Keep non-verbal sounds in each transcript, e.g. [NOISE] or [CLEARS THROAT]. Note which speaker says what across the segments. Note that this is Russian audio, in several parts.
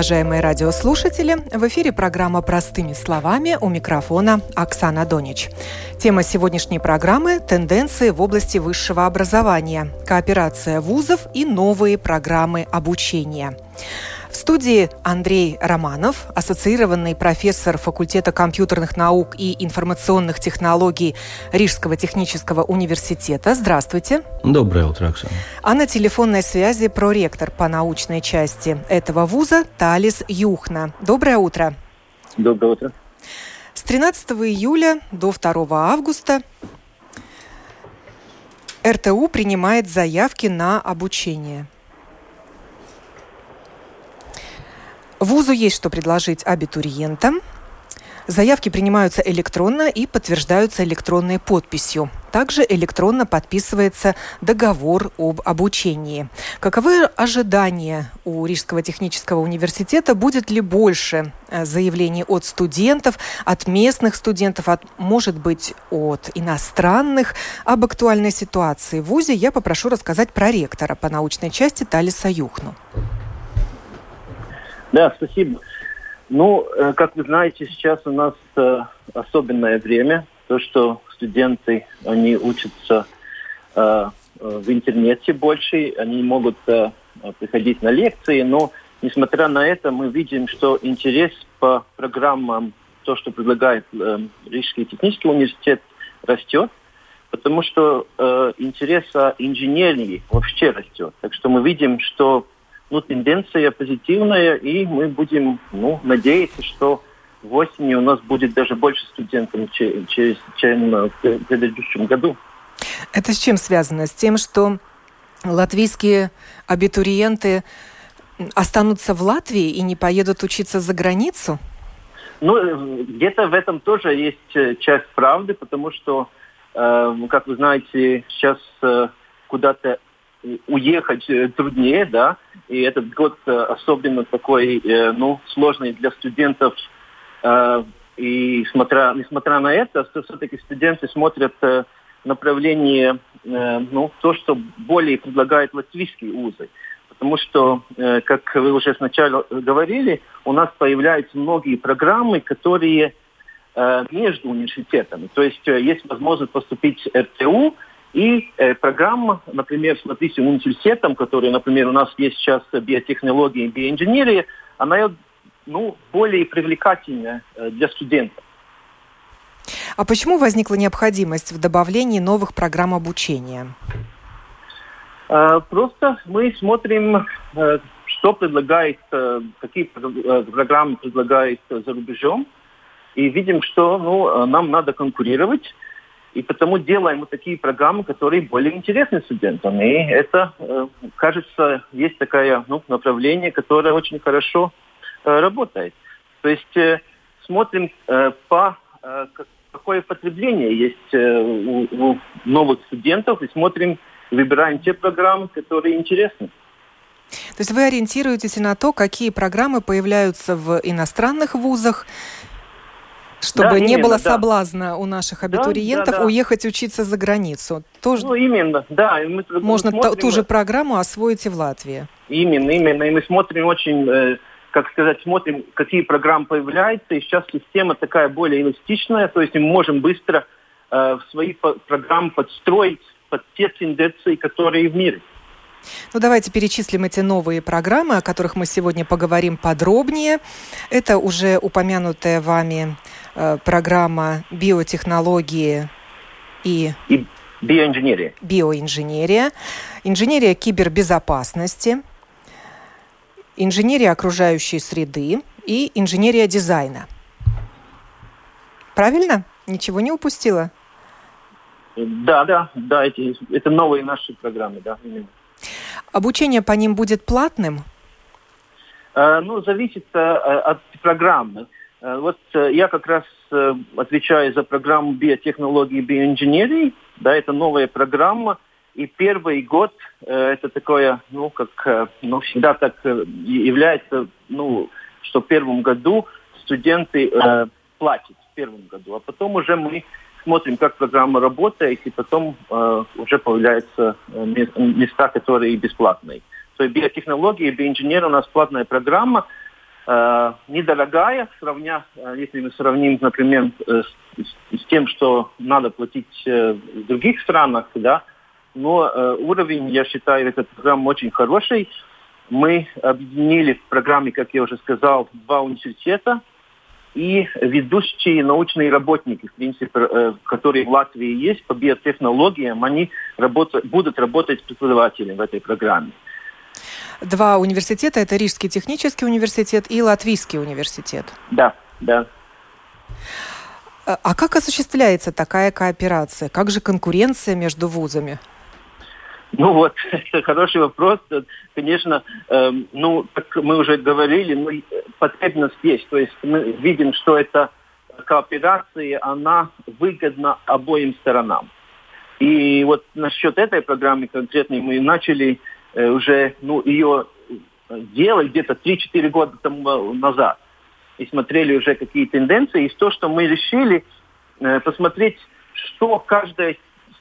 Speaker 1: Уважаемые радиослушатели. В эфире программа «Простыми словами» у микрофона Оксана Донич. Тема сегодняшней программы – тенденции в области высшего образования, кооперация вузов и новые программы обучения. В студии Андрей Романов, ассоциированный профессор факультета компьютерных наук и информационных технологий Рижского технического университета. Здравствуйте.
Speaker 2: Доброе утро, Оксана.
Speaker 1: А на телефонной связи проректор по научной части этого вуза Талис Юхна. Доброе утро.
Speaker 3: Доброе утро.
Speaker 1: С 13 июля до 2 августа РТУ принимает заявки на обучение – Вузу есть что предложить абитуриентам. Заявки принимаются электронно и подтверждаются электронной подписью. Также электронно подписывается договор об обучении. Каковы ожидания у Рижского технического университета? Будет ли больше э, заявлений от студентов, от местных студентов, от, может быть, от иностранных? Об актуальной ситуации в ВУЗе я попрошу рассказать про ректора по научной части Талиса Юхну.
Speaker 3: Да, спасибо. Ну, э, как вы знаете, сейчас у нас э, особенное время. То, что студенты, они учатся э, в интернете больше, они могут приходить на лекции, но несмотря на это, мы видим, что интерес по программам, то, что предлагает Рижский технический университет, растет, потому что интерес о инженерии вообще растет. Так что мы видим, что ну, тенденция позитивная, и мы будем ну, надеяться, что в осени у нас будет даже больше студентов, чем, чем в предыдущем году.
Speaker 1: Это с чем связано? С тем, что латвийские абитуриенты останутся в Латвии и не поедут учиться за границу?
Speaker 3: Ну, где-то в этом тоже есть э, часть правды, потому что, э, как вы знаете, сейчас э, куда-то уехать э, труднее, да, и этот год э, особенно такой, э, ну, сложный для студентов, и смотря, несмотря на это, все-таки студенты смотрят направление, ну, то, что более предлагают латвийские вузы. Потому что, как вы уже сначала говорили, у нас появляются многие программы, которые между университетами. То есть есть возможность поступить в РТУ, и э, программа, например, с Латвийским университетом, который, например, у нас есть сейчас биотехнологии и биоинженерия, она ну, более привлекательная э, для студентов.
Speaker 1: А почему возникла необходимость в добавлении новых программ обучения?
Speaker 3: Э, просто мы смотрим, э, что предлагает, э, какие э, программы предлагает за рубежом, и видим, что ну, нам надо конкурировать. И потому делаем вот такие программы, которые более интересны студентам. И это, э, кажется, есть такое ну, направление, которое очень хорошо э, работает. То есть э, смотрим по какое потребление есть у новых студентов и смотрим, выбираем те программы, которые интересны.
Speaker 1: То есть вы ориентируетесь на то, какие программы появляются в иностранных вузах, чтобы да, не именно, было соблазна у наших абитуриентов да, да, да. уехать учиться за границу. Тоже
Speaker 3: ну, именно, да.
Speaker 1: Мы, можно смотрим... ту же программу освоить и в Латвии.
Speaker 3: Именно, именно. И мы смотрим очень, э, как сказать, смотрим, какие программы появляются. И сейчас система такая более эластичная, то есть мы можем быстро э, свои программы подстроить под те тенденции, которые в мире.
Speaker 1: Ну, давайте перечислим эти новые программы, о которых мы сегодня поговорим подробнее. Это уже упомянутая вами э, программа биотехнологии и...
Speaker 3: и биоинженерия.
Speaker 1: Биоинженерия. Инженерия кибербезопасности. инженерия окружающей среды и инженерия дизайна. Правильно? Ничего не упустила?
Speaker 3: Да, да, да, эти, это новые наши программы, да, именно.
Speaker 1: Обучение по ним будет платным?
Speaker 3: Э, ну, зависит э, от программы. Э, вот я как раз отвечаю за программу биотехнологии и биоинженерии. Да, это новая программа. И первый год это такое, ну, как, ну, всегда так является, ну, что в первом году студенты платят в первом году, а потом уже мы смотрим, как программа работает, и потом э, уже появляются места, которые бесплатные. То есть биотехнологии, биоинженер у нас платная программа – э, недорогая, сравня, э, если мы сравним, например, э, с, с тем, что надо платить э, в других странах, да, но э, уровень, я считаю, этой программы очень хороший. Мы объединили в программе, как я уже сказал, два университета и ведущие научные работники, в принципе, э, которые в Латвии есть по биотехнологиям, они работа, будут работать преподавателями в этой программе.
Speaker 1: Два университета – это Рижский технический университет и Латвийский университет.
Speaker 3: Да, да.
Speaker 1: А, а как осуществляется такая кооперация? Как же конкуренция между вузами?
Speaker 3: Ну вот, [LAUGHS] это хороший вопрос. Конечно, э, ну, как мы уже говорили, ну, потребность есть. То есть мы видим, что эта кооперация, она выгодна обоим сторонам. И вот насчет этой программы конкретной мы начали Э, уже ну, ее делать где-то 3-4 года тому назад. И смотрели уже какие тенденции. И то, что мы решили э, посмотреть, что каждая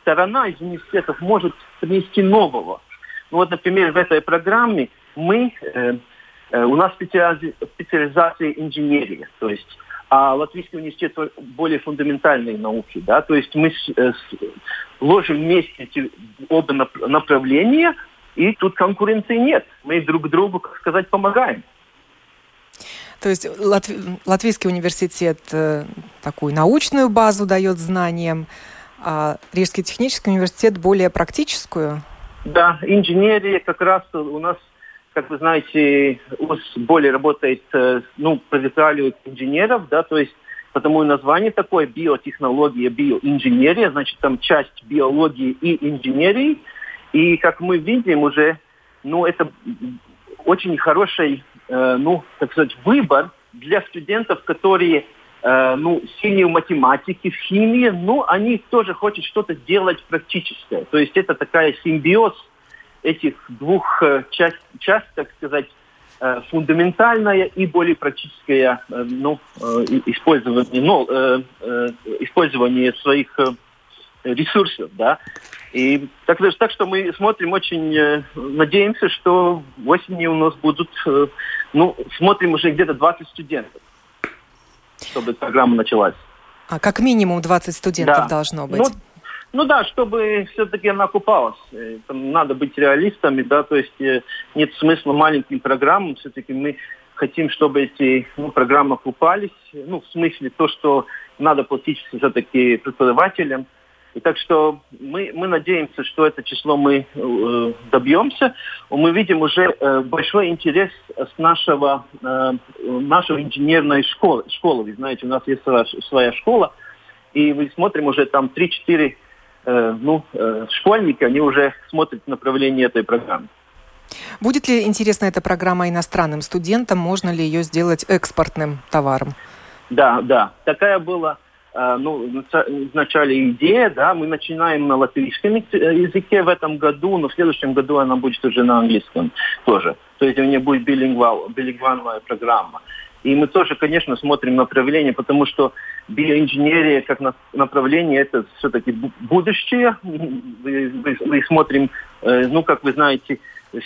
Speaker 3: сторона из университетов может принести нового. Ну, вот, например, в этой программе мы, э, э, у нас специализ, специализация инженерия, то есть а Латвийский университет более фундаментальные науки, да, то есть мы с, э, с, ложим вместе эти оба направления, и тут конкуренции нет. Мы друг другу, как сказать, помогаем.
Speaker 1: То есть Латв... Латвийский университет э, такую научную базу дает знаниям, а Рижский технический университет более практическую?
Speaker 3: Да, инженерия как раз у нас, как вы знаете, УС более работает, э, ну, профессионаливает инженеров, да, то есть потому и название такое биотехнология, биоинженерия, значит, там часть биологии и инженерии – и как мы видим уже, ну, это очень хороший, э, ну, так сказать, выбор для студентов, которые, э, ну, сильные в математике, в химии, но они тоже хотят что-то делать практическое. То есть это такая симбиоз этих двух э, часть, часть, так сказать, э, фундаментальная и более практическое э, ну, использование, ну, использование своих ресурсов, да. И так, так что мы смотрим очень, надеемся, что осенью у нас будут, ну, смотрим уже где-то 20 студентов, чтобы программа началась.
Speaker 1: А как минимум 20 студентов да. должно быть?
Speaker 3: Ну, ну да, чтобы все-таки она окупалась. Э, там надо быть реалистами, да, то есть нет смысла маленьким программам, все-таки мы хотим, чтобы эти ну, программы окупались, ну, в смысле то, что надо платить все-таки преподавателям, и так что мы, мы надеемся, что это число мы э, добьемся. Мы видим уже э, большой интерес с нашего, э, нашего инженерной школы. школы. Вы знаете, у нас есть своя, своя школа, и мы смотрим уже там 3-4 э, ну, э, школьника, они уже смотрят направление этой программы.
Speaker 1: Будет ли интересна эта программа иностранным студентам? Можно ли ее сделать экспортным товаром?
Speaker 3: Да, да. Такая была ну, вначале идея, да, мы начинаем на латвийском языке в этом году, но в следующем году она будет уже на английском тоже. То есть у нее будет билингвал, билингвальная программа. И мы тоже, конечно, смотрим направление, потому что биоинженерия как направление это все-таки будущее. Мы смотрим, э, ну, как вы знаете,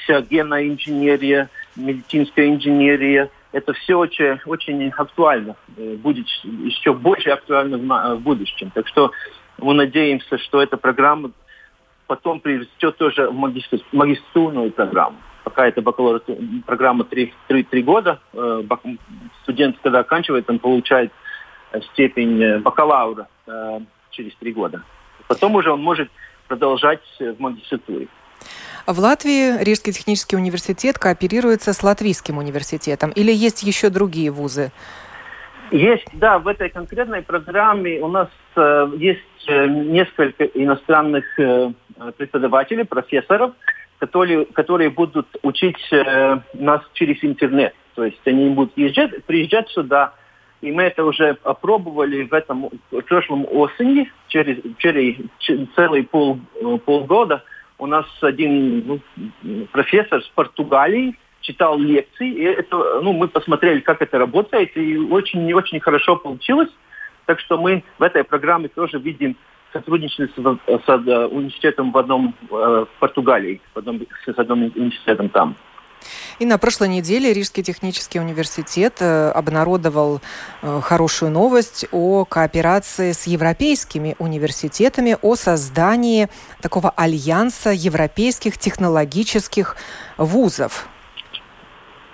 Speaker 3: вся генная инженерия, медицинская инженерия – это все очень, очень актуально, э, будет еще больше актуально в, в будущем. Так что мы надеемся, что эта программа потом приведет тоже в магистратурную программу. Пока это бакалавр программа 3, 3, 3 года, э, студент, когда оканчивает, он получает э, степень бакалавра через 3 года. Потом уже он может продолжать в магистратуре.
Speaker 1: В Латвии Рижский технический университет кооперируется с Латвийским университетом или есть еще другие вузы?
Speaker 3: Есть, да, в этой конкретной программе у нас э, есть э, несколько иностранных э, преподавателей, профессоров, которые, которые будут учить э, нас через интернет. То есть они будут езжать, приезжать сюда, и мы это уже опробовали в этом в прошлом осени, через, через целый пол, полгода. У нас один ну, профессор с Португалии читал лекции, и это, ну, мы посмотрели, как это работает, и очень-очень хорошо получилось. Так что мы в этой программе тоже видим сотрудничество с, с университетом в одном э, в Португалии, в одном, с одним университетом там.
Speaker 1: И на прошлой неделе Рижский технический университет э, обнародовал э, хорошую новость о кооперации с европейскими университетами, о создании такого альянса европейских технологических вузов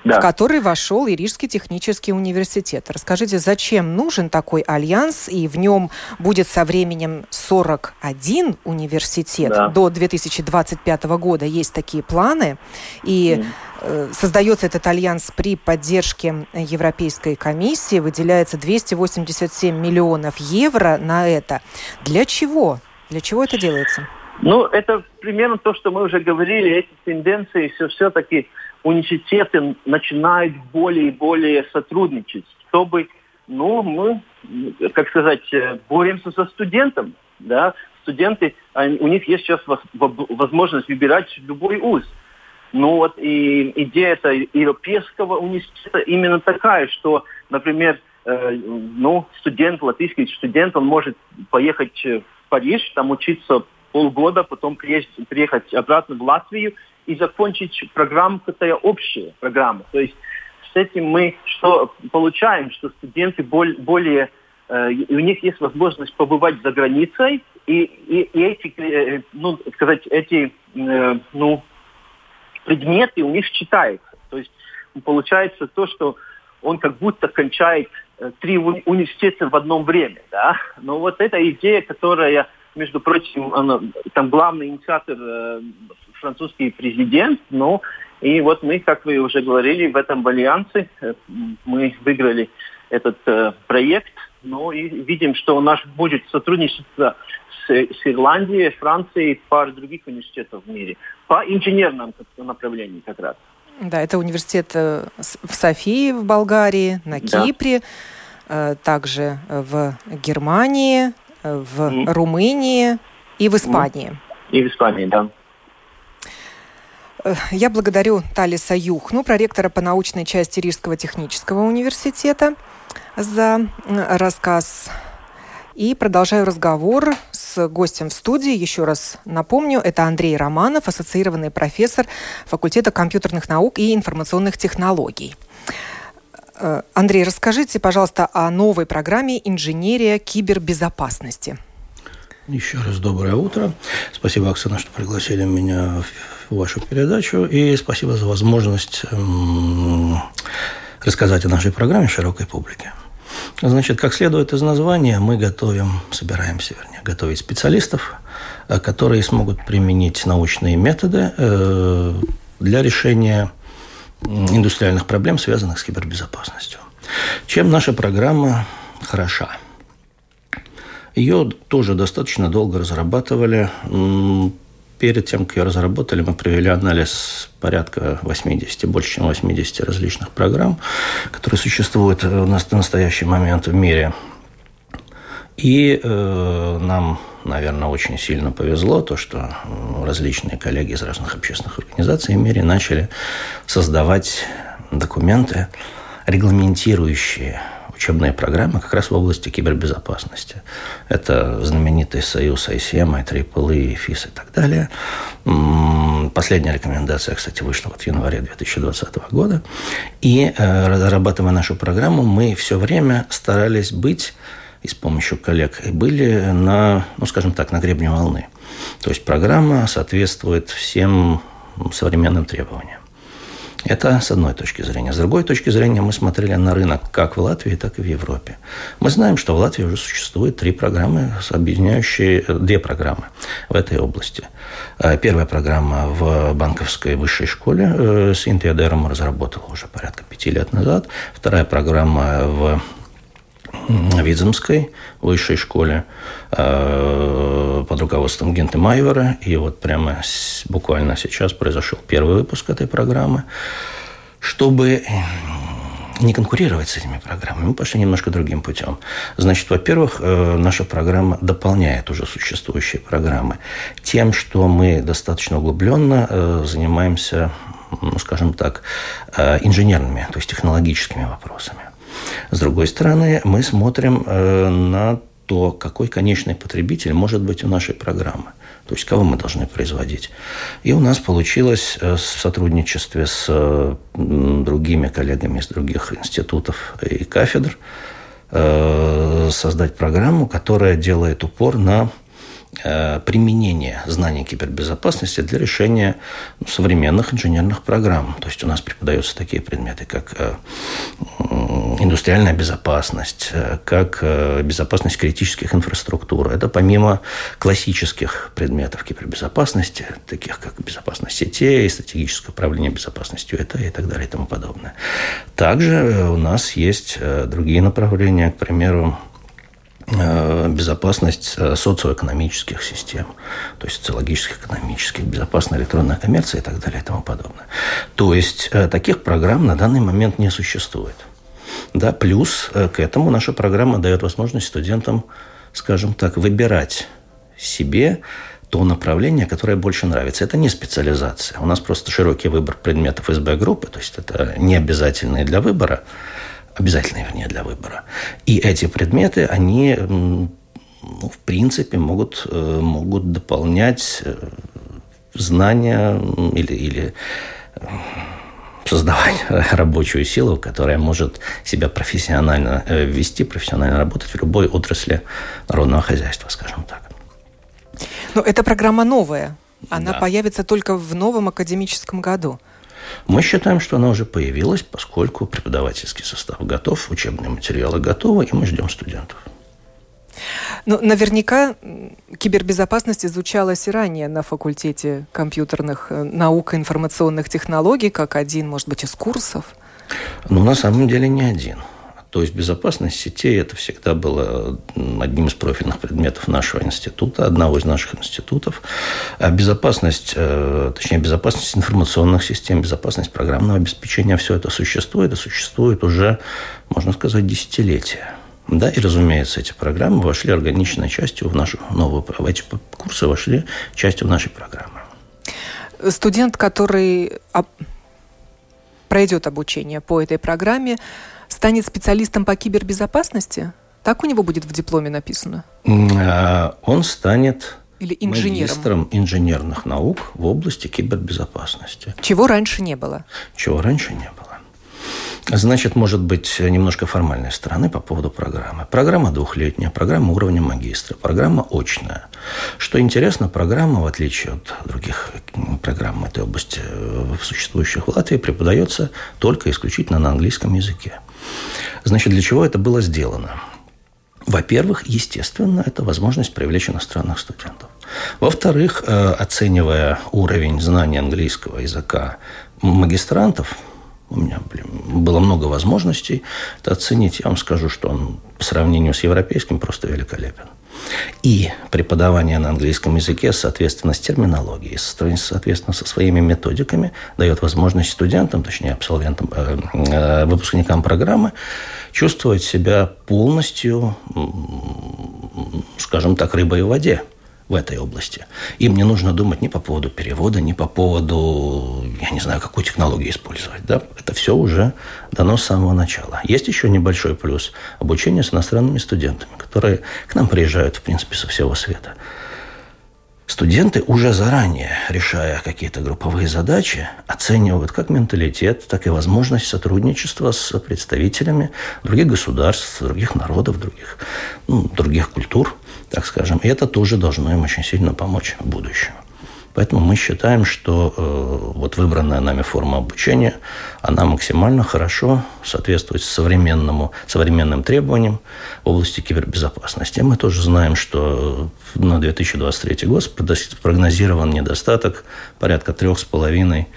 Speaker 1: да. в который вошел и Рижский технический университет. Расскажите, зачем нужен такой альянс, и в нем будет со временем 41 университет да. до 2025 года. Есть такие планы, и mm. создается этот альянс при поддержке Европейской комиссии, выделяется 287 миллионов евро на это. Для чего? Для чего это делается?
Speaker 3: Ну, это примерно то, что мы уже говорили, эти тенденции все все-таки университеты начинают более и более сотрудничать, чтобы, ну, мы, как сказать, э, боремся со студентом, да, студенты, у них есть сейчас возможность выбирать любой вуз. Ну вот и идея это европейского университета именно такая, что, например, э, ну, студент, латвийский студент, он может поехать в Париж, там учиться полгода, потом приехать, приехать обратно в Латвию и закончить программу, какая общая программа. То есть с этим мы что получаем, что студенты более, более э, у них есть возможность побывать за границей, и, и, и эти, э, ну, сказать, эти, э, ну, предметы у них читаются. То есть получается то, что он как будто кончает э, три университета в одно время, да. Но вот эта идея, которая между прочим, она, там главный инициатор э, французский президент, ну, и вот мы, как вы уже говорили, в этом альянсе э, мы выиграли этот э, проект, ну, и видим, что у нас будет сотрудничество с, с Ирландией, Францией и пар других университетов в мире по инженерному направлению как раз.
Speaker 1: Да, это университет э, в Софии в Болгарии, на Кипре, да. также в Германии, в mm. Румынии и в Испании.
Speaker 3: И в Испании, да.
Speaker 1: Я благодарю Талиса Юхну, проректора по научной части Рижского технического университета, за рассказ. И продолжаю разговор с гостем в студии. Еще раз напомню, это Андрей Романов, ассоциированный профессор факультета компьютерных наук и информационных технологий. Э, Андрей, расскажите, пожалуйста, о новой программе «Инженерия кибербезопасности».
Speaker 2: Еще раз доброе утро. Спасибо, Оксана, что пригласили меня в вашу передачу. И спасибо за возможность рассказать о нашей программе широкой публике. Значит, как следует из названия, мы готовим, собираемся, вернее, готовить специалистов, э, которые смогут применить научные методы э, для решения индустриальных проблем, связанных с кибербезопасностью. Чем наша программа хороша? Ее тоже достаточно долго разрабатывали. Перед тем, как ее разработали, мы провели анализ порядка 80, больше чем 80 различных программ, которые существуют у нас на настоящий момент в мире. И э, нам, наверное, очень сильно повезло, то, что различные коллеги из разных общественных организаций в мире начали создавать документы, регламентирующие учебные программы как раз в области кибербезопасности. Это знаменитый союз ICM, IEEE, FIS и так далее. Последняя рекомендация, кстати, вышла вот в январе 2020 года. И э, разрабатывая нашу программу, мы все время старались быть и с помощью коллег были на, ну, скажем так, на гребне волны. То есть программа соответствует всем современным требованиям. Это с одной точки зрения. С другой точки зрения мы смотрели на рынок как в Латвии, так и в Европе. Мы знаем, что в Латвии уже существует три программы, объединяющие э, две программы в этой области. Э, первая программа в банковской высшей школе э, с Интиадером разработала уже порядка пяти лет назад. Вторая программа в Видземской высшей школе э, под руководством Генты Майвера. И вот прямо буквально сейчас произошел первый выпуск этой программы. Чтобы не конкурировать с этими программами, мы пошли немножко другим путем. Значит, во-первых, э, наша программа дополняет уже существующие программы тем, что мы достаточно углубленно э, занимаемся, ну, скажем так, инженерными, то есть технологическими вопросами. С другой стороны, мы смотрим э, на то, какой конечный потребитель может быть у нашей программы. То есть, кого мы должны производить. И у нас получилось э, в сотрудничестве с э, другими коллегами из других институтов и кафедр создать программу, которая делает упор на применение знаний кибербезопасности для решения современных инженерных программ. То есть у нас преподаются такие предметы, как э, индустриальная безопасность, э, как безопасность критических инфраструктур. Это помимо классических предметов кибербезопасности, таких как безопасность сетей, стратегическое управление безопасностью это и так далее и тому подобное. Также у нас есть другие направления, к примеру, Э, безопасность э, социоэкономических систем, то есть социологических, экономических, безопасная электронная коммерция и так далее и тому подобное. То есть э, таких программ на данный момент не существует. Да, плюс к этому наша программа дает возможность студентам, скажем так, выбирать себе то направление, которое больше нравится. Это не специализация. У нас просто широкий выбор предметов СБ-группы, то есть это не обязательные для выбора обязательные, вернее, для выбора. И эти предметы, они, ну, в принципе, могут, э, могут дополнять э, знания или, или э, создавать [LAUGHS] рабочую силу, которая может себя профессионально вести, профессионально работать в любой отрасли народного хозяйства, скажем так.
Speaker 1: Но эта программа новая. Она да. появится только в новом академическом году.
Speaker 2: Мы считаем, что она уже появилась, поскольку преподавательский состав готов, учебные материалы готовы, и мы ждем студентов.
Speaker 1: Ну, наверняка кибербезопасность изучалась и ранее на факультете компьютерных э, наук и информационных технологий, как один, может быть, из курсов.
Speaker 2: Ну, на самом деле не один. То есть безопасность сетей – это всегда было одним из профильных предметов нашего института, одного из наших институтов. А безопасность, э, точнее, безопасность информационных систем, безопасность программного обеспечения – все это существует, и существует уже, можно сказать, десятилетия. Да, и, разумеется, эти программы вошли органичной частью в нашу новую... Эти курсы вошли частью нашей программы.
Speaker 1: Студент, который пройдет обучение по этой программе, станет специалистом по кибербезопасности? Так у него будет в дипломе написано?
Speaker 2: А, он станет или инженером? магистром инженерных наук в области кибербезопасности.
Speaker 1: Чего раньше не было?
Speaker 2: Чего раньше не было. Значит, может быть, немножко формальной стороны по поводу программы. Программа двухлетняя, программа уровня магистра, программа очная. Что интересно, программа, в отличие от других программ этой области, э, существующих в Латвии, преподается только исключительно на английском языке. Значит, для чего это было сделано? Во-первых, естественно, это возможность привлечь иностранных студентов. Во-вторых, э, оценивая уровень знания английского языка магистрантов, у меня блин, было много возможностей это оценить. Я вам скажу, что он по сравнению с европейским просто великолепен. И преподавание на английском языке, соответственно, с терминологией, соответственно, со своими методиками, дает возможность студентам, точнее, абсолвентам, э, э, выпускникам программы чувствовать себя полностью, скажем так, рыбой в воде в этой области. Им не нужно думать ни по поводу перевода, ни по поводу, я не знаю, какую технологию использовать. Да? Это все уже дано с самого начала. Есть еще небольшой плюс – обучение с иностранными студентами, которые к нам приезжают, в принципе, со всего света. Студенты уже заранее, решая какие-то групповые задачи, оценивают как менталитет, так и возможность сотрудничества с представителями других государств, других народов, других, ну, других культур – так скажем. И это тоже должно им очень сильно помочь в будущем. Поэтому мы считаем, что э, вот выбранная нами форма обучения, она максимально хорошо соответствует современному, современным требованиям в области кибербезопасности. Мы тоже знаем, что на 2023 год прогнозирован недостаток порядка трех с половиной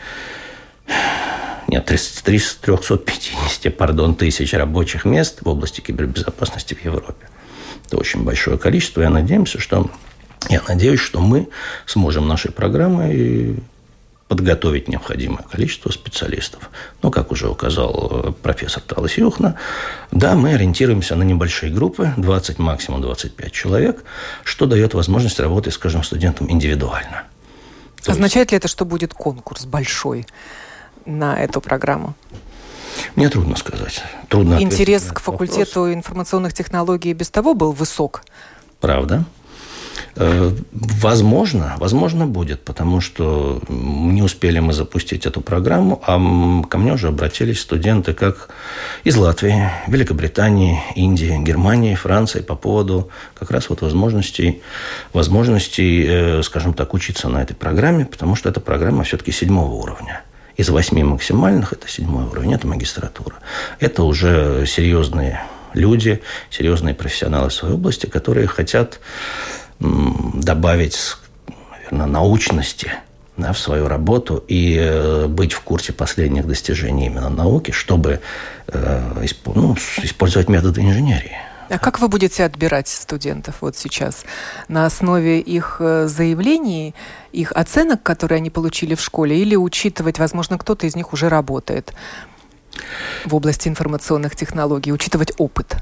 Speaker 2: нет, 350 пардон, тысяч рабочих мест в области кибербезопасности в Европе. Это очень большое количество. Я надеемся, что я надеюсь, что мы сможем нашей программой подготовить необходимое количество специалистов. Но, как уже указал э, профессор Талас Юхна, да, мы ориентируемся на небольшие группы, 20, максимум 25 человек, что дает возможность работать, скажем, студентам индивидуально.
Speaker 1: То Означает есть... ли это, что будет конкурс большой на эту программу?
Speaker 2: Мне трудно сказать. Трудно
Speaker 1: Интерес к факультету вопрос. информационных технологий без того был высок.
Speaker 2: Правда. Э, возможно, возможно будет, потому что не успели мы запустить эту программу, а ко мне уже обратились студенты как из Латвии, Великобритании, Индии, Германии, Франции по поводу как раз вот возможностей, возможностей, э, скажем так, учиться на этой программе, потому что эта программа все-таки седьмого уровня. Из восьми максимальных это седьмой уровень, это магистратура. Это уже серьезные люди, серьезные профессионалы в своей области, которые хотят добавить, наверное, научности да, в свою работу и э, быть в курсе последних достижений именно науки, чтобы э, ну, использовать методы инженерии.
Speaker 1: А как вы будете отбирать студентов вот сейчас? На основе их э, заявлений, их оценок, которые они получили в школе, или учитывать, возможно, кто-то из них уже работает в области информационных технологий, учитывать опыт?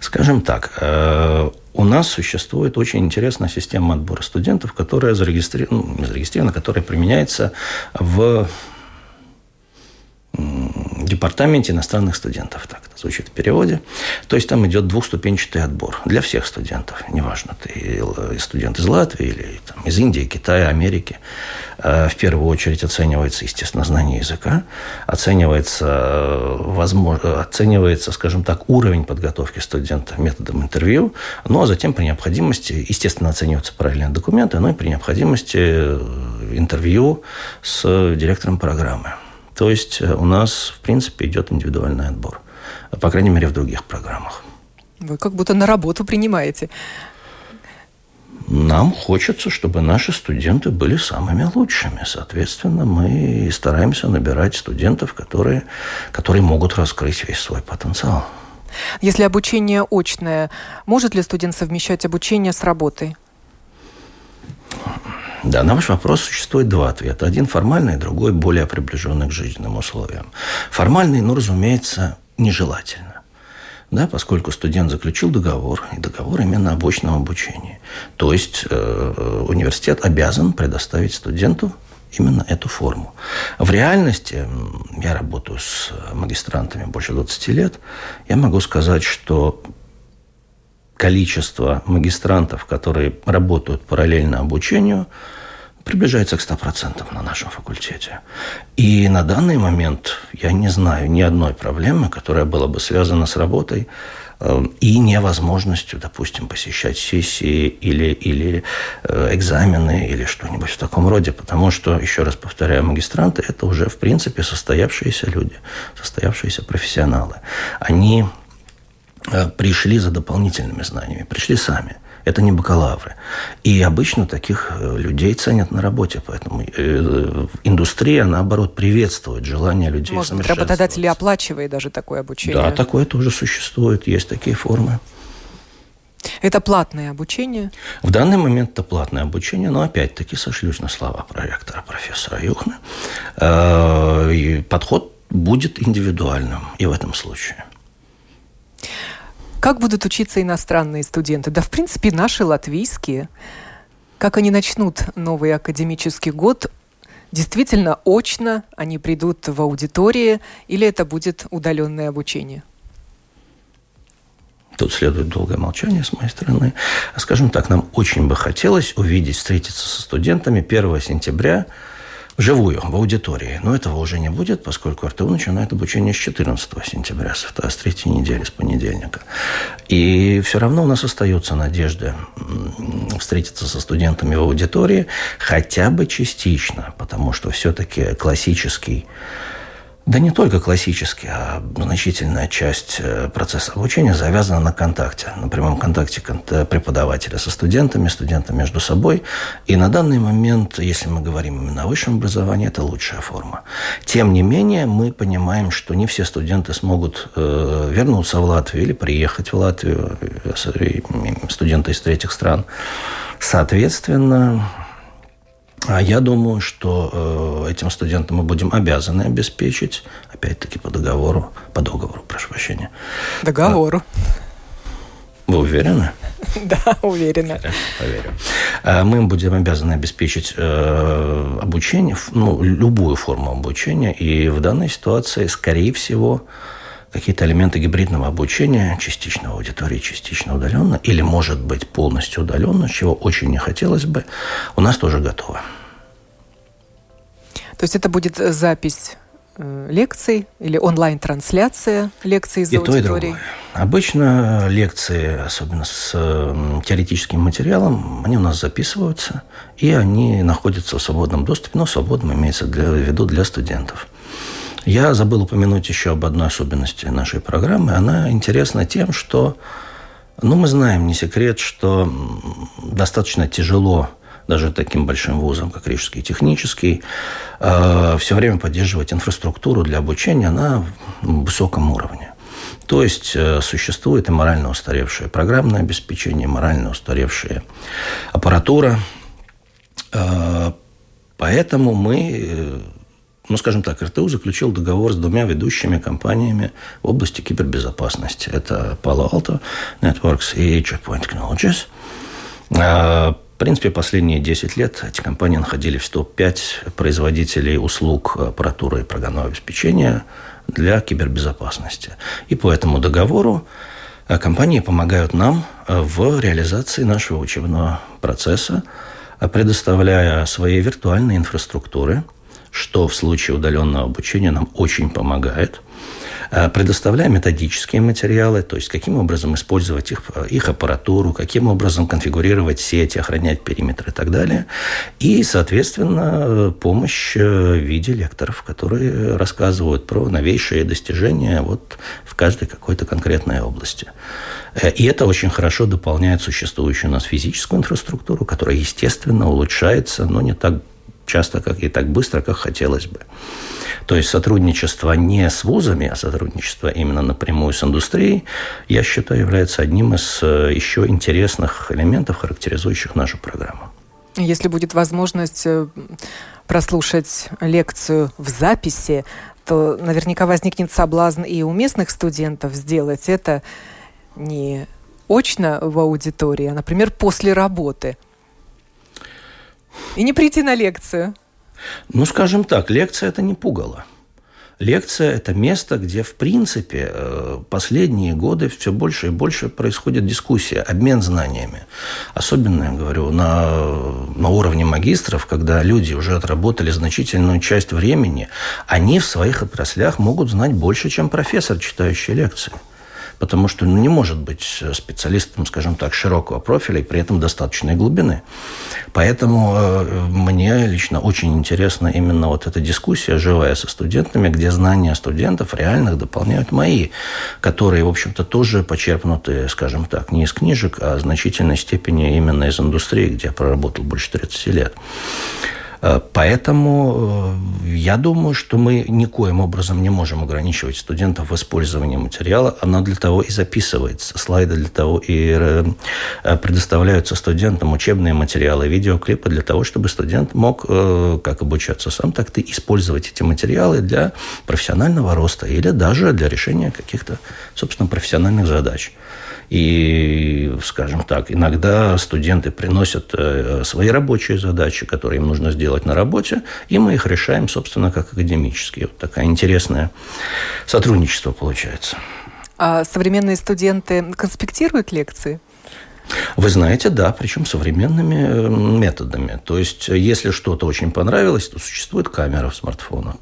Speaker 2: Скажем так, э, у нас существует очень интересная система отбора студентов, которая зарегистрирована, ну, зарегистрирована, которая применяется в департаменте иностранных студентов, так это звучит в переводе. То есть там идет двухступенчатый отбор для всех студентов, неважно, ты студент из Латвии или там, из Индии, Китая, Америки. Э, в первую очередь оценивается, естественно, знание языка, оценивается, э, возможно, оценивается, скажем так, уровень подготовки студента методом интервью, ну а затем при необходимости, естественно, оцениваются правильные документы, но и при необходимости э, интервью с директором программы. То есть э, у нас, в принципе, идет индивидуальный отбор. По крайней мере, в других программах.
Speaker 1: Вы как будто на работу принимаете.
Speaker 2: Нам хочется, чтобы наши студенты были самыми лучшими. Соответственно, мы стараемся набирать студентов, которые, которые могут раскрыть весь свой потенциал.
Speaker 1: Если обучение очное, может ли студент совмещать обучение с работой?
Speaker 2: Да, на ваш вопрос существует два ответа. Один формальный, другой более приближенный к жизненным условиям. Формальный, ну, разумеется, нежелательно. Да, поскольку студент заключил договор, и договор именно об очном обучении. То есть э, университет обязан предоставить студенту именно эту форму. В реальности, я работаю с магистрантами больше 20 лет, я могу сказать, что количество магистрантов, которые работают параллельно обучению, приближается к 100% на нашем факультете. И на данный момент я не знаю ни одной проблемы, которая была бы связана с работой э, и невозможностью, допустим, посещать сессии или, или э, экзамены или что-нибудь в таком роде. Потому что, еще раз повторяю, магистранты – это уже, в принципе, состоявшиеся люди, состоявшиеся профессионалы. Они пришли за дополнительными знаниями, пришли сами – это не бакалавры. И обычно таких э, людей ценят на работе. Поэтому э, индустрия, наоборот, приветствует желание людей
Speaker 1: Может быть, работодатели оплачивают даже такое обучение?
Speaker 2: Да, такое тоже существует. Есть такие формы.
Speaker 1: Это платное обучение?
Speaker 2: В данный момент это платное обучение, но опять-таки сошлюсь на слова проректора профессора Юхна. Э, подход будет индивидуальным и в этом случае.
Speaker 1: Как будут учиться иностранные студенты? Да, в принципе, наши латвийские. Как они начнут новый академический год? Действительно, очно они придут в аудитории или это будет удаленное обучение?
Speaker 2: Тут следует долгое молчание с моей стороны. Скажем так, нам очень бы хотелось увидеть, встретиться со студентами 1 сентября вживую, в аудитории. Но этого уже не будет, поскольку РТУ начинает обучение с 14 сентября, с, с третьей недели, с понедельника. И все равно у нас остается надежда встретиться со студентами в аудитории хотя бы частично, потому что все-таки классический да не только классический, а значительная часть э, процесса обучения завязана на контакте, на прямом контакте преподавателя со студентами, студенты между собой. И на данный момент, если мы говорим именно о высшем образовании, это лучшая форма. Тем не менее, мы понимаем, что не все студенты смогут э, вернуться в Латвию или приехать в Латвию, э, студенты из третьих стран. Соответственно, я думаю, что э, этим студентам мы будем обязаны обеспечить, опять-таки по договору, по договору, прошу прощения.
Speaker 1: Договору.
Speaker 2: А, вы уверены? [LAUGHS]
Speaker 1: Да, уверена.
Speaker 2: Поверю. А мы будем обязаны обеспечить э, обучение, ну, любую форму обучения. И в данной ситуации, скорее всего, какие-то элементы гибридного обучения, частично в аудитории, частично удаленно, или, может быть, полностью удаленно, чего очень не хотелось бы, у нас тоже готово.
Speaker 1: То есть это будет запись э, лекций или онлайн-трансляция лекций из и аудитории? То, и другое.
Speaker 2: Обычно лекции, особенно с теоретическим материалом, они у нас записываются, и они находятся в свободном доступе, но свободным имеется для, в виду для студентов. Я забыл упомянуть еще об одной особенности нашей программы. Она интересна тем, что ну, мы знаем, не секрет, что достаточно тяжело даже таким большим вузом, как Рижский технический, э, все время поддерживать инфраструктуру для обучения на высоком уровне. То есть э, существует и морально устаревшее программное обеспечение, морально устаревшая аппаратура. Э, поэтому мы ну, скажем так, РТУ заключил договор с двумя ведущими компаниями в области кибербезопасности. Это Palo Alto Networks и Checkpoint Technologies. В принципе, последние 10 лет эти компании находились в топ-5 производителей услуг аппаратуры и программного обеспечения для кибербезопасности. И по этому договору э, компании помогают нам в реализации нашего учебного процесса, э, предоставляя свои виртуальные инфраструктуры, что в случае удаленного обучения нам очень помогает – Э, предоставляя методические материалы, то есть каким образом использовать их, их аппаратуру, каким образом конфигурировать сети, охранять периметр и так далее. И, соответственно, помощь э, в виде лекторов, которые рассказывают про новейшие достижения вот в каждой какой-то конкретной области. Э, и это очень хорошо дополняет существующую у нас физическую инфраструктуру, которая, естественно, улучшается, но не так часто, как и так быстро, как хотелось бы. То есть сотрудничество не с вузами, а сотрудничество именно напрямую с индустрией, я считаю, является одним из э, еще интересных элементов, характеризующих нашу программу.
Speaker 1: Если будет возможность э, прослушать лекцию в записи, то наверняка возникнет соблазн и у местных студентов сделать это не очно в аудитории, а, например, после работы. И не прийти на лекцию.
Speaker 2: Ну, скажем так, лекция – это не пугало. Лекция – это место, где, в принципе, э, последние годы все больше и больше происходит дискуссия, обмен знаниями. Особенно, я говорю, на, на уровне магистров, когда люди уже отработали значительную часть времени, они в своих отраслях могут знать больше, чем профессор, читающий лекции потому что ну, не может быть специалистом, скажем так, широкого профиля и при этом достаточной глубины. Поэтому э, мне лично очень интересна именно вот эта дискуссия живая со студентами, где знания студентов реальных дополняют мои, которые, в общем-то, тоже почерпнуты, скажем так, не из книжек, а в значительной степени именно из индустрии, где я проработал больше 30 лет. Э, поэтому э, я думаю, что мы никоим образом не можем ограничивать студентов в использовании материала. Оно для того и записывается. Слайды для того и э, предоставляются студентам учебные материалы, видеоклипы для того, чтобы студент мог как обучаться сам, так и использовать эти материалы для профессионального роста или даже для решения каких-то, собственно, профессиональных задач. И, скажем так, иногда студенты приносят э, свои рабочие задачи, которые им нужно сделать на работе, и мы их решаем, собственно, как академические. Вот такое интересное сотрудничество получается.
Speaker 1: А современные студенты конспектируют лекции?
Speaker 2: Вы знаете, да, причем современными э, методами. То есть, если что-то очень понравилось, то существует камера в смартфонах.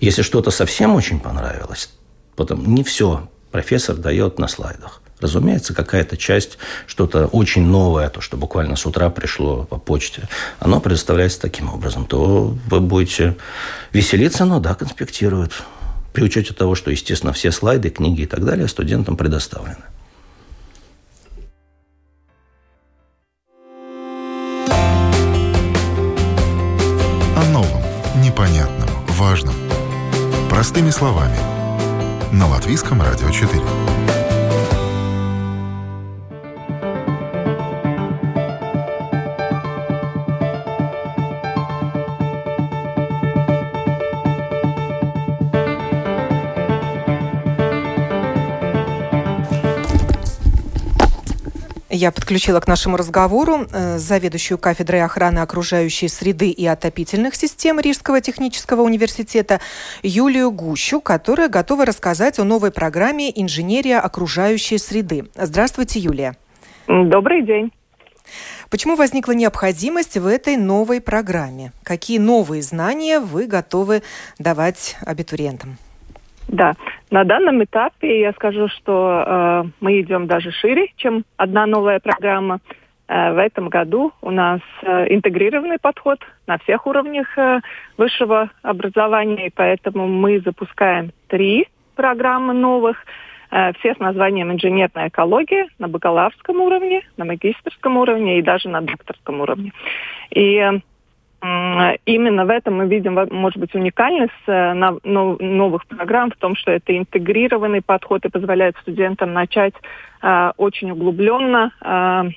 Speaker 2: Если что-то совсем очень понравилось, потом не все профессор дает на слайдах. Разумеется, какая-то часть, что-то очень новое, то, что буквально с утра пришло по почте, оно предоставляется таким образом. То вы будете веселиться, но да, конспектируют. При учете того, что, естественно, все слайды, книги и так далее студентам предоставлены.
Speaker 4: О новом, непонятном, важном. Простыми словами. На Латвийском радио 4.
Speaker 1: Я подключила к нашему разговору э, заведующую кафедрой охраны окружающей среды и отопительных систем Рижского технического университета Юлию Гущу, которая готова рассказать о новой программе «Инженерия окружающей среды». Здравствуйте, Юлия.
Speaker 5: Добрый день.
Speaker 1: Почему возникла необходимость в этой новой программе? Какие новые знания вы готовы давать абитуриентам?
Speaker 5: Да, на данном этапе я скажу, что э, мы идем даже шире, чем одна новая программа. Э, в этом году у нас э, интегрированный подход на всех уровнях э, высшего образования, и поэтому мы запускаем три программы новых, э, все с названием «Инженерная экология» на бакалаврском уровне, на магистрском уровне и даже на докторском уровне. И Именно в этом мы видим, может быть, уникальность э, новых программ в том, что это интегрированный подход и позволяет студентам начать э, очень углубленно э,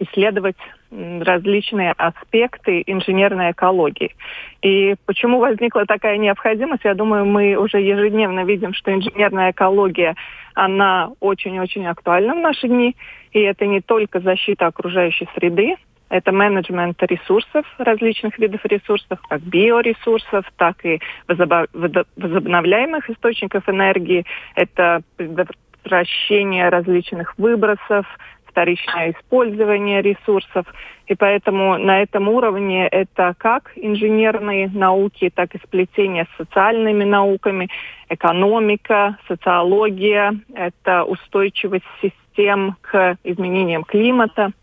Speaker 5: исследовать различные аспекты инженерной экологии. И почему возникла такая необходимость? Я думаю, мы уже ежедневно видим, что инженерная экология, она очень-очень актуальна в наши дни. И это не только защита окружающей среды, это менеджмент ресурсов, различных видов ресурсов, как биоресурсов, так и возобновляемых источников энергии. Это предотвращение различных выбросов, вторичное использование ресурсов. И поэтому на этом уровне это как инженерные науки, так и сплетение с социальными науками, экономика, социология, это устойчивость систем к изменениям климата –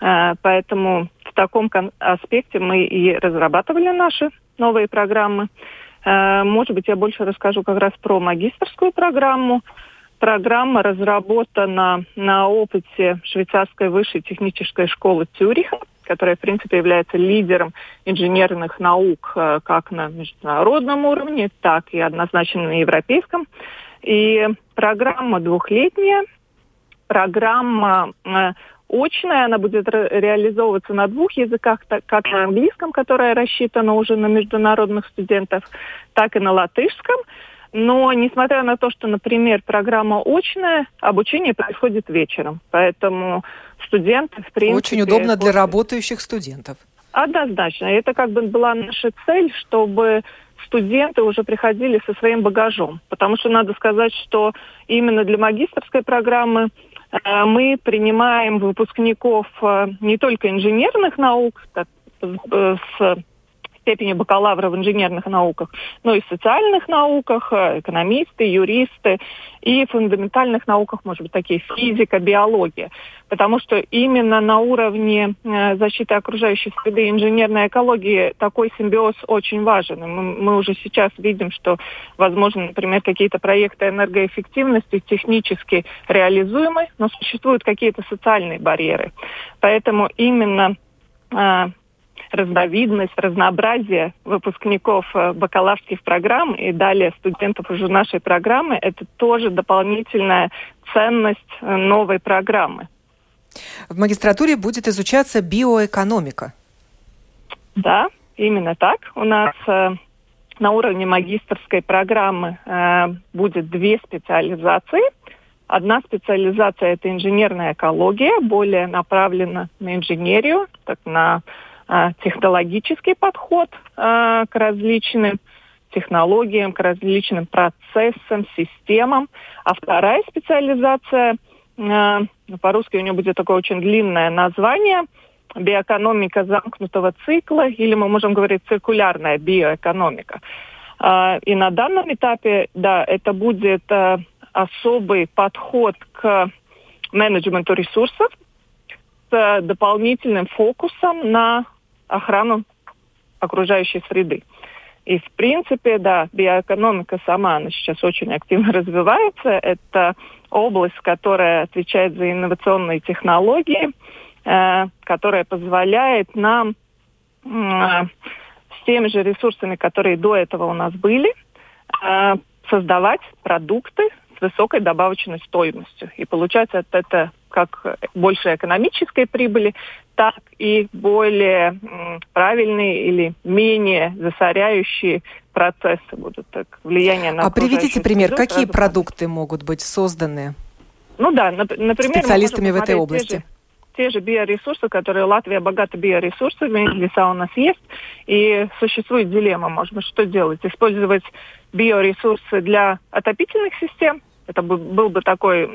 Speaker 5: поэтому в таком аспекте мы и разрабатывали наши новые программы. Э, может быть, я больше расскажу как раз про магистрскую программу. Программа разработана на опыте швейцарской высшей технической школы Цюриха, которая, в принципе, является лидером инженерных наук э, как на международном уровне, так и однозначно на европейском. И программа двухлетняя, программа очная, она будет ре реализовываться на двух языках, так, как на английском, которая рассчитана уже на международных студентов, так и на латышском. Но несмотря на то, что, например, программа очная, обучение происходит вечером. Поэтому студенты, в принципе...
Speaker 1: Очень удобно для работающих студентов.
Speaker 5: Однозначно. Это как бы была наша цель, чтобы студенты уже приходили со своим багажом. Потому что надо сказать, что именно для магистрской программы мы принимаем выпускников э, не только инженерных наук, э, с степени бакалавра в инженерных науках, но и в социальных науках, экономисты, юристы, и в фундаментальных науках, может быть, такие физика, биология. Потому что именно на уровне защиты окружающей среды и инженерной экологии такой симбиоз очень важен. Мы, мы уже сейчас видим, что, возможно, например, какие-то проекты энергоэффективности технически реализуемы, но существуют какие-то социальные барьеры. Поэтому именно разновидность, разнообразие выпускников э, бакалаврских программ и далее студентов уже нашей программы, это тоже дополнительная ценность э, новой программы.
Speaker 1: В магистратуре будет изучаться биоэкономика.
Speaker 5: Да, именно так. У нас э, на уровне магистрской программы э, будет две специализации. Одна специализация – это инженерная экология, более направлена на инженерию, так на технологический подход а, к различным технологиям, к различным процессам, системам. А вторая специализация Э, по-русски у него будет такое очень длинное название биоэкономика замкнутого цикла, или мы можем говорить циркулярная биоэкономика. И на данном этапе, да, это будет особый подход к менеджменту ресурсов с дополнительным фокусом на охрану окружающей среды. И, в принципе, да, биоэкономика сама, она сейчас очень активно [LAUGHS] развивается. Это область, которая отвечает за инновационные технологии, э, которая позволяет нам э, с теми же ресурсами, которые до этого у нас были, э, создавать продукты с высокой добавочной стоимостью. И получать от этого как больше экономической прибыли, так и более правильные или менее засоряющие процессы будут так, влияние на
Speaker 1: А приведите пример, какие продукты могут быть созданы?
Speaker 5: Ну да, например,
Speaker 1: специалистами в этой области.
Speaker 5: Те же, те же биоресурсы, которые Латвия богата биоресурсами, леса у нас есть, и существует дилемма, может быть, что делать? Использовать биоресурсы для отопительных систем, это был бы такой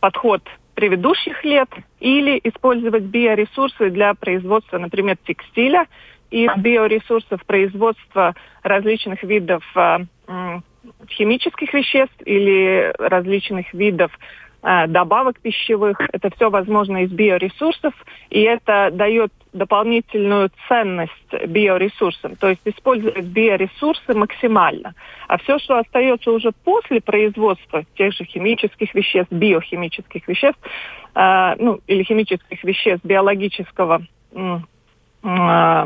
Speaker 5: подход предыдущих лет, или использовать биоресурсы для производства, например, текстиля, из биоресурсов производства различных видов э, химических веществ или различных видов добавок пищевых. Это все возможно из биоресурсов, и это дает дополнительную ценность биоресурсам, то есть использовать биоресурсы максимально. А все, что остается уже после производства тех же химических веществ, биохимических веществ, э, ну, или химических веществ биологического э,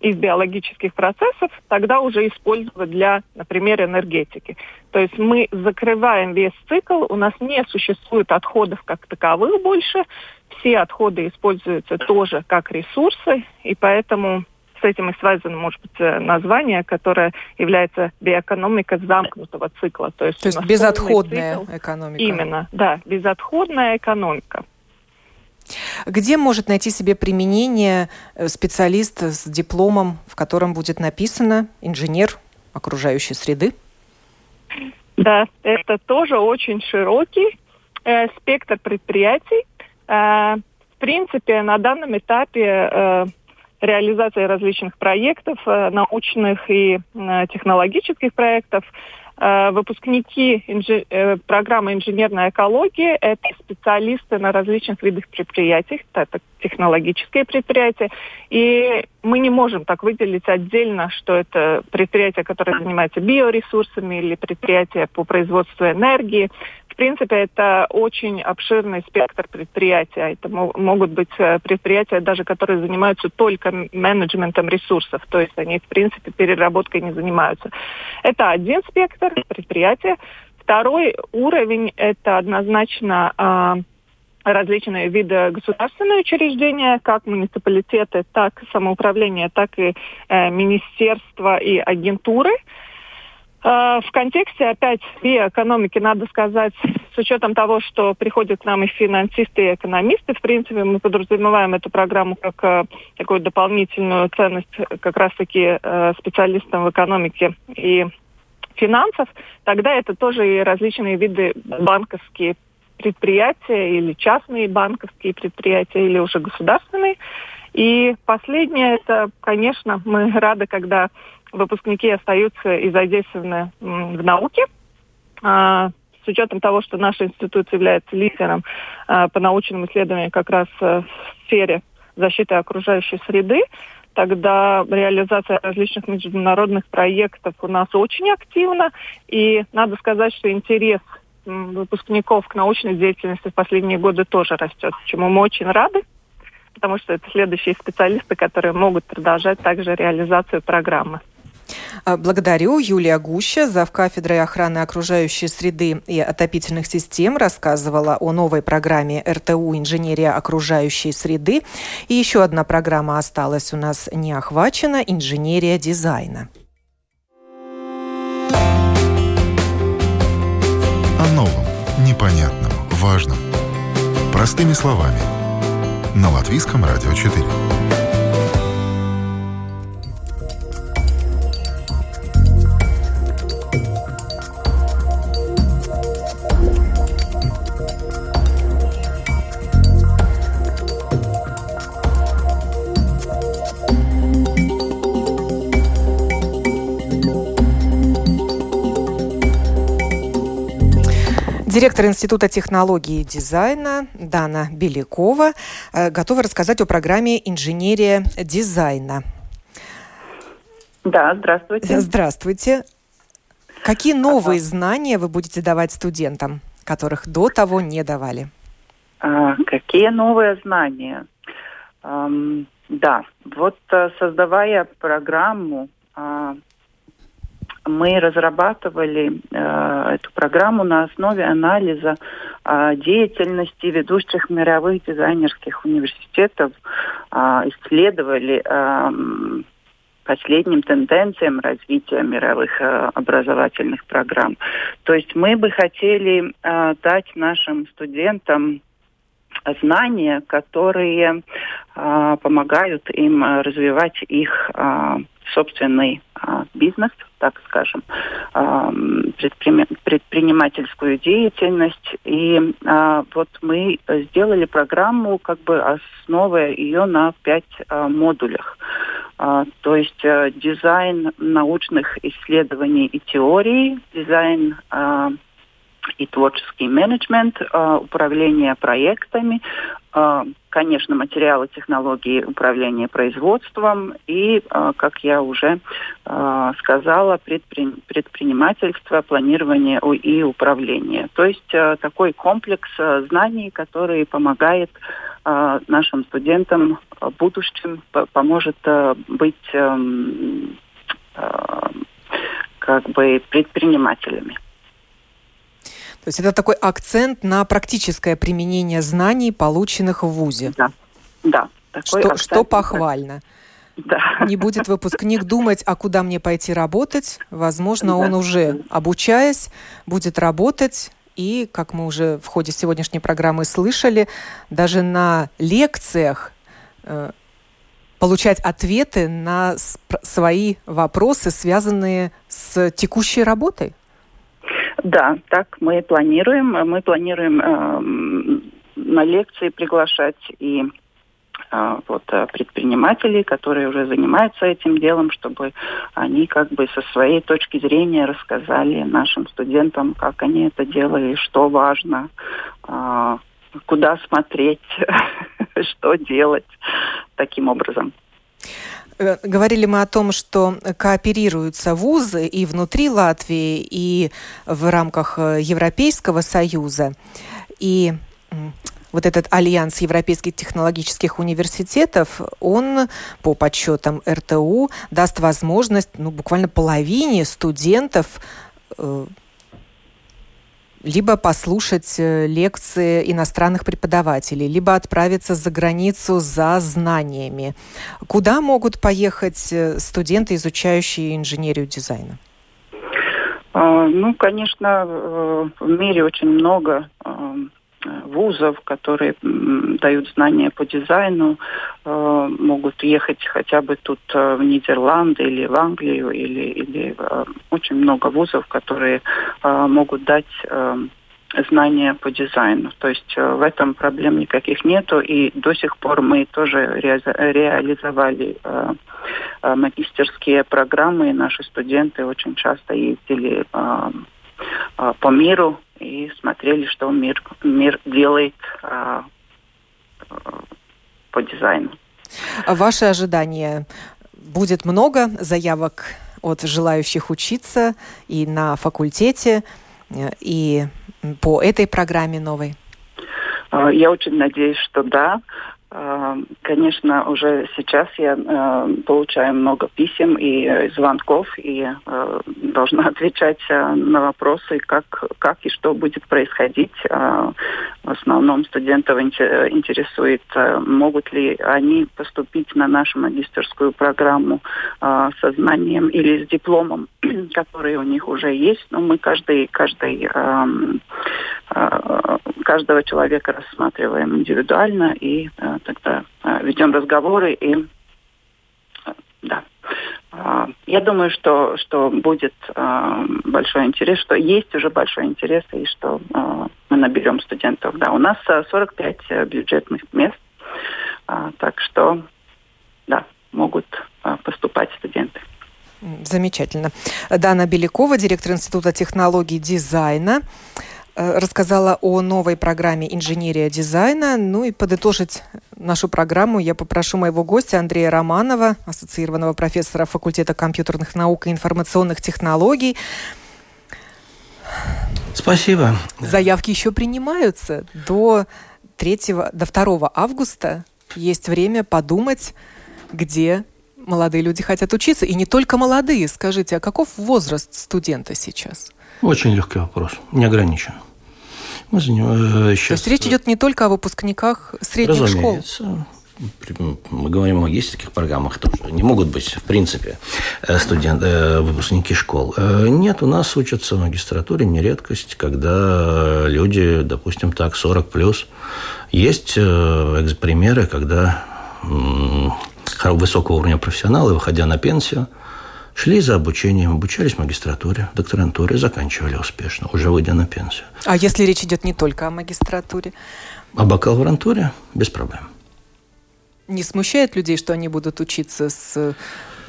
Speaker 5: из биологических процессов, тогда уже использовать для, например, энергетики. То есть мы закрываем весь цикл, у нас не существует отходов как таковых больше, все отходы используются тоже как ресурсы, и поэтому с этим и связано, может быть, э, название, которое является биоэкономика замкнутого цикла.
Speaker 1: То есть, То есть безотходная цикл, экономика.
Speaker 5: Именно, да, безотходная экономика.
Speaker 1: Где может найти себе применение э, специалист с дипломом, в котором будет написано инженер окружающей среды?
Speaker 5: Да, это тоже очень широкий э, спектр предприятий. Э, в принципе, на данном этапе э, реализации различных проектов, э, научных и э, технологических проектов, выпускники инжи... Э, программы инженерная экология – это специалисты на различных видах предприятий, это технологические предприятия. И мы не можем так выделить отдельно, что это предприятие, которое занимается биоресурсами или предприятие по производству энергии принципе, это очень обширный спектр предприятий. Это могут быть э, предприятия, даже которые занимаются только менеджментом ресурсов. То есть они, в принципе, переработкой не занимаются. Это один спектр предприятия. Второй уровень – это однозначно а, различные виды государственные учреждения, как муниципалитеты, так самоуправление, так и э, министерства и агентуры – Э, в контексте опять биоэкономики надо сказать, с учетом того, что приходят к нам и финансисты, и экономисты, в принципе, мы подразумеваем эту программу как э, такую дополнительную ценность как раз-таки э, специалистам в экономике и финансов, тогда это тоже и различные виды банковские предприятия или частные банковские предприятия или уже государственные. И последнее, это, конечно, мы рады, когда выпускники остаются и задействованы в науке. А, с учетом того, что наша институт является лидером а, по научным исследованиям как раз э, в сфере защиты окружающей среды, тогда реализация различных международных проектов у нас очень активна. И надо сказать, что интерес выпускников к научной деятельности в последние годы тоже растет, чему мы очень рады потому что это следующие специалисты, которые могут продолжать также реализацию программы.
Speaker 1: А, благодарю. Юлия Гуща, зав. кафедрой охраны окружающей среды и отопительных систем, рассказывала о новой программе РТУ «Инженерия окружающей среды». И еще одна программа осталась у нас не охвачена – «Инженерия дизайна».
Speaker 4: О новом, непонятном, важном. Простыми словами. На Латвийском радио 4.
Speaker 1: Директор Института технологии и дизайна Дана Белякова э, готова рассказать о программе «Инженерия дизайна».
Speaker 6: Да, здравствуйте.
Speaker 1: Здравствуйте. Какие новые знания вы будете давать студентам, которых до того не давали?
Speaker 6: А, какие новые знания? Um, да, вот э, создавая программу, а, мы разрабатывали э, эту программу на основе анализа э, деятельности ведущих мировых дизайнерских университетов, э, исследовали э, последним тенденциям развития мировых э, образовательных программ. То есть мы бы хотели э, дать нашим студентам знания, которые э, помогают им развивать их э, собственный э, бизнес, так скажем, э, предпринимательскую деятельность. И э, вот мы сделали программу, как бы основывая ее на пять модулях. То есть э, дизайн научных исследований и теорий, дизайн и творческий менеджмент, а, управление проектами, а, конечно, материалы, технологии управления производством и, а, как я уже сказала, предпринимательство, планирование и управление. То есть такой комплекс знаний, который помогает нашим студентам в будущем, поможет быть как бы предпринимателями.
Speaker 1: То есть это такой акцент на практическое применение знаний, полученных в ВУЗе.
Speaker 6: Да, да.
Speaker 1: Такой что, что похвально. Да. Не будет выпускник думать, а куда мне пойти работать. Возможно, да. он уже, обучаясь, будет работать и, как мы уже в ходе сегодняшней программы слышали, даже на лекциях э, получать ответы на свои вопросы, связанные с текущей работой.
Speaker 6: Да, так мы планируем. Мы планируем э, на лекции приглашать и э, вот э, предпринимателей, которые уже занимаются этим делом, чтобы они как бы со своей точки зрения рассказали нашим студентам, как они это делали, что важно, э, куда смотреть, [LAUGHS] что делать таким образом.
Speaker 1: Э, говорили мы о том, что кооперируются вузы и внутри Латвии, и в рамках э, Европейского Союза. И вот этот альянс европейских технологических университетов, он по подсчетам РТУ даст возможность ну, буквально половине студентов э, либо послушать э, лекции иностранных преподавателей, либо отправиться за границу за знаниями. Куда могут поехать э, студенты, изучающие инженерию дизайна?
Speaker 6: А, ну, конечно, э, в мире очень много вузов, которые дают знания по дизайну, э, могут ехать хотя бы тут э, в Нидерланды или в Англию, или, или э, очень много вузов, которые могут дать знания по дизайну. То есть в этом проблем никаких нету, и до сих пор мы тоже реализовали магистерские программы, и наши студенты очень часто ездили по миру и смотрели, что мир, мир делает а, по дизайну.
Speaker 1: А ваши ожидания? Будет много заявок от желающих учиться и на факультете, и по этой программе новой?
Speaker 6: А, я очень надеюсь, что да. Конечно, уже сейчас я э, получаю много писем и э, звонков, и э, должна [LAUGHS] отвечать э, на вопросы, как, как и что будет происходить. В основном студентов интересует, могут ли они поступить на нашу магистерскую программу со знанием или с дипломом, [CLEARS THROAT] который у них уже есть. Но мы каждый, каждый, э, э, каждого человека рассматриваем индивидуально и тогда э, ведем разговоры и э, да. Э, я думаю, что, что будет большой интерес, что есть уже большой интерес, и что мы наберем студентов. Да, у нас 45 бюджетных мест, так что, да, могут поступать студенты.
Speaker 1: Замечательно. Дана Белякова, директор Института технологий дизайна. э, рассказала о новой программе «Инженерия дизайна». Ну и подытожить нашу программу я попрошу моего гостя Андрея Романова, ассоциированного профессора факультета компьютерных наук и информационных технологий.
Speaker 2: Спасибо.
Speaker 1: Заявки еще принимаются до 3, до 2 августа. Есть время подумать, где молодые люди хотят учиться. И не только молодые. Скажите, а каков возраст студента сейчас?
Speaker 2: Очень легкий вопрос. Не ограничен.
Speaker 1: Мы заним... сейчас... То есть речь идет не только о выпускниках средних
Speaker 2: Разумеется. школ? мы говорим о магистрских программах, тоже не могут быть, в принципе, э, студенты, э, выпускники школ. Э, нет, у нас учатся в магистратуре не редкость, когда люди, допустим, так, 40 плюс. Есть примеры, когда высокого уровня профессионалы, выходя на пенсию, шли за обучением, обучались в магистратуре, докторантуре, заканчивали успешно, уже выйдя на пенсию.
Speaker 1: А если речь идет не только о магистратуре?
Speaker 2: О бакалаврантуре без проблем.
Speaker 1: Не смущает людей, что они будут учиться с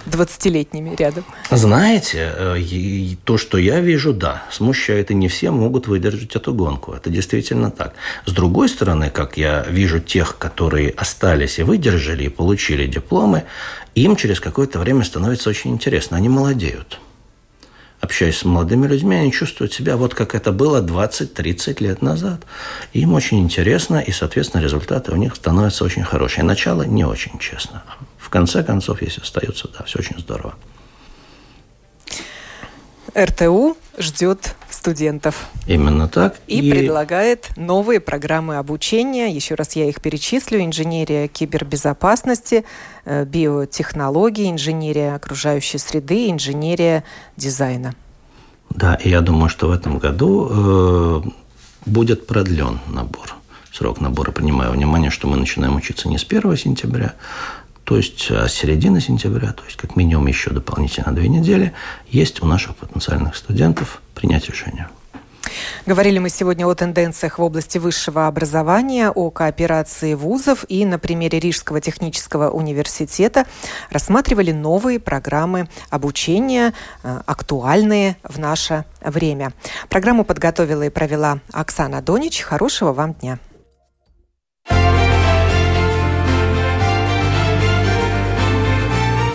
Speaker 1: 20-летними рядом?
Speaker 2: Знаете, э, то, что я вижу, да, смущает, и не все могут выдержать эту гонку. Это действительно так. С другой стороны, как я вижу тех, которые остались и выдержали, и получили дипломы, им через какое-то время становится очень интересно. Они молодеют общаясь с молодыми людьми, они чувствуют себя вот как это было 20-30 лет назад. им очень интересно, и, соответственно, результаты у них становятся очень хорошие. Начало не очень честно. В конце концов, если остаются, да, все очень здорово.
Speaker 1: РТУ ждет студентов.
Speaker 2: Именно так.
Speaker 1: И, и предлагает новые программы обучения. Еще раз я их перечислю. Инженерия кибербезопасности, э, биотехнологии, инженерия окружающей среды, инженерия дизайна.
Speaker 2: Да, и я думаю, что в этом году э, будет продлен набор. Срок набора, принимая внимание, что мы начинаем учиться не с 1 сентября, то есть а с середины сентября, то есть как минимум еще дополнительно две недели, есть у наших потенциальных студентов принять решение.
Speaker 1: Говорили мы сегодня о тенденциях в области высшего образования, о кооперации вузов и на примере Рижского технического университета рассматривали новые программы обучения, э, актуальные в наше время. Программу подготовила и провела Оксана Донич. Хорошего вам дня.